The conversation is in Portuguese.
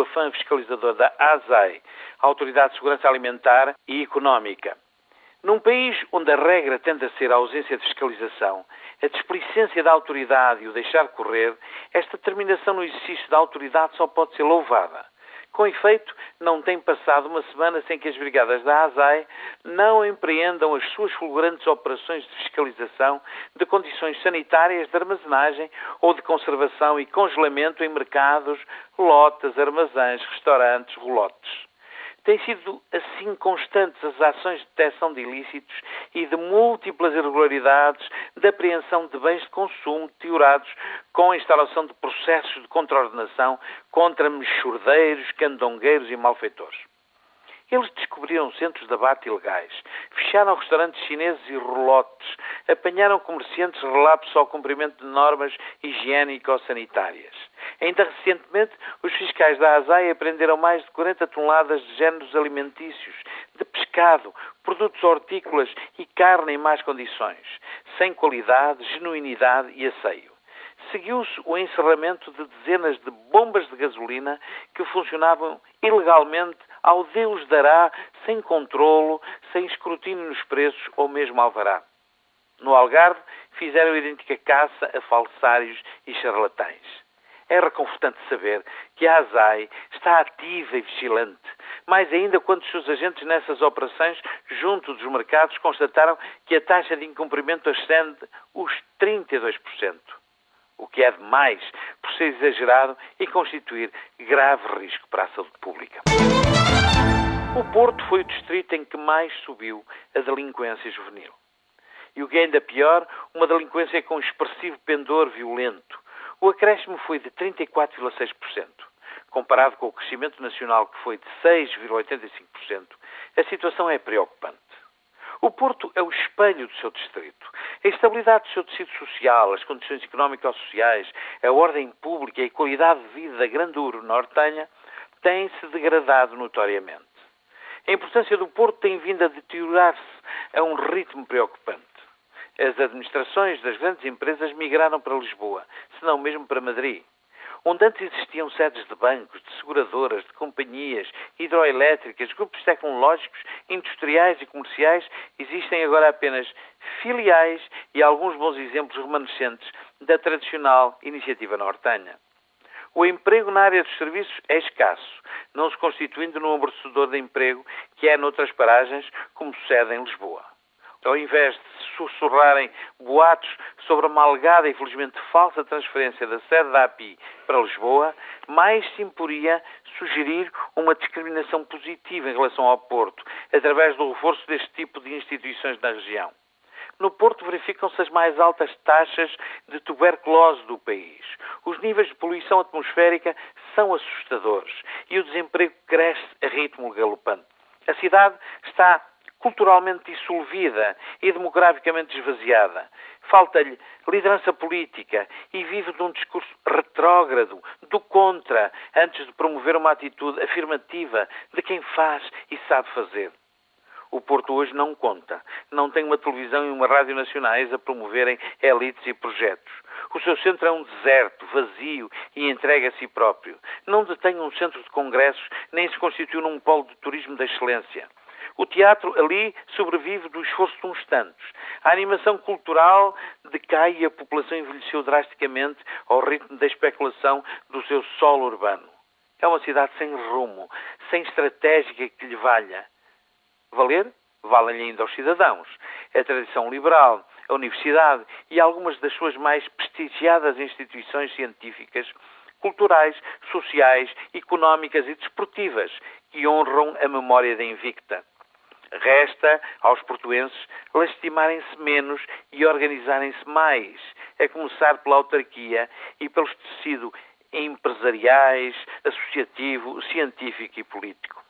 afã fiscalizador da ASAI, Autoridade de Segurança Alimentar e Económica. Num país onde a regra tende a ser a ausência de fiscalização, a displicência da autoridade e o deixar correr, esta determinação no exercício da autoridade só pode ser louvada. Com efeito, não tem passado uma semana sem que as brigadas da ASAI não empreendam as suas fulgurantes operações de fiscalização de condições sanitárias de armazenagem ou de conservação e congelamento em mercados, lotas, armazéns, restaurantes, rolotes. Têm sido assim constantes as ações de detecção de ilícitos e de múltiplas irregularidades de apreensão de bens de consumo deteriorados com a instalação de processos de contraordenação contra mexordeiros, candongueiros e malfeitores. Eles descobriram centros de abate ilegais, fecharam restaurantes chineses e rolotes, apanharam comerciantes relapsos ao cumprimento de normas higiênico-sanitárias. Ainda recentemente, os fiscais da ASAI apreenderam mais de 40 toneladas de géneros alimentícios, de pescado, produtos hortícolas e carne em más condições, sem qualidade, genuinidade e asseio. Seguiu-se o encerramento de dezenas de bombas de gasolina que funcionavam ilegalmente ao Deus dará, sem controlo, sem escrutínio nos preços ou mesmo alvará. No Algarve, fizeram idêntica caça a falsários e charlatães. É reconfortante saber que a ASAI está ativa e vigilante, mais ainda quando os seus agentes nessas operações, junto dos mercados, constataram que a taxa de incumprimento ascende os 32%, o que é demais por ser exagerado e constituir grave risco para a saúde pública. O Porto foi o distrito em que mais subiu a delinquência juvenil. E o que é ainda pior, uma delinquência com expressivo pendor violento, o acréscimo foi de 34,6%. Comparado com o crescimento nacional, que foi de 6,85%, a situação é preocupante. O Porto é o espelho do seu distrito. A estabilidade do seu tecido social, as condições económico-sociais, a ordem pública e a qualidade de vida da grande urbe nortenha têm-se degradado notoriamente. A importância do Porto tem vindo a deteriorar-se a um ritmo preocupante. As administrações das grandes empresas migraram para Lisboa, se não mesmo para Madrid. Onde antes existiam sedes de bancos, de seguradoras, de companhias, hidroelétricas, grupos tecnológicos, industriais e comerciais, existem agora apenas filiais e alguns bons exemplos remanescentes da tradicional iniciativa nortenha. O emprego na área dos serviços é escasso, não se constituindo num amortecedor de emprego que é noutras paragens, como sucede em Lisboa ao invés de sussurrarem boatos sobre uma alegada e felizmente falsa transferência da sede da API para Lisboa, mais se imporia sugerir uma discriminação positiva em relação ao Porto, através do reforço deste tipo de instituições na região. No Porto verificam-se as mais altas taxas de tuberculose do país. Os níveis de poluição atmosférica são assustadores e o desemprego cresce a ritmo galopante. A cidade está culturalmente dissolvida e demograficamente esvaziada. Falta-lhe liderança política e vive de um discurso retrógrado, do contra, antes de promover uma atitude afirmativa de quem faz e sabe fazer. O Porto hoje não conta. Não tem uma televisão e uma rádio nacionais a promoverem elites e projetos. O seu centro é um deserto, vazio e entregue a si próprio. Não detém um centro de congressos, nem se constitui num polo de turismo da excelência. O teatro ali sobrevive do esforço de uns tantos. A animação cultural decai e a população envelheceu drasticamente ao ritmo da especulação do seu solo urbano. É uma cidade sem rumo, sem estratégia que lhe valha. Valer? Valem-lhe ainda aos cidadãos. A tradição liberal, a universidade e algumas das suas mais prestigiadas instituições científicas, culturais, sociais, económicas e desportivas que honram a memória da Invicta. Resta aos portuenses lastimarem-se menos e organizarem-se mais, a começar pela autarquia e pelos tecidos empresariais, associativo, científico e político.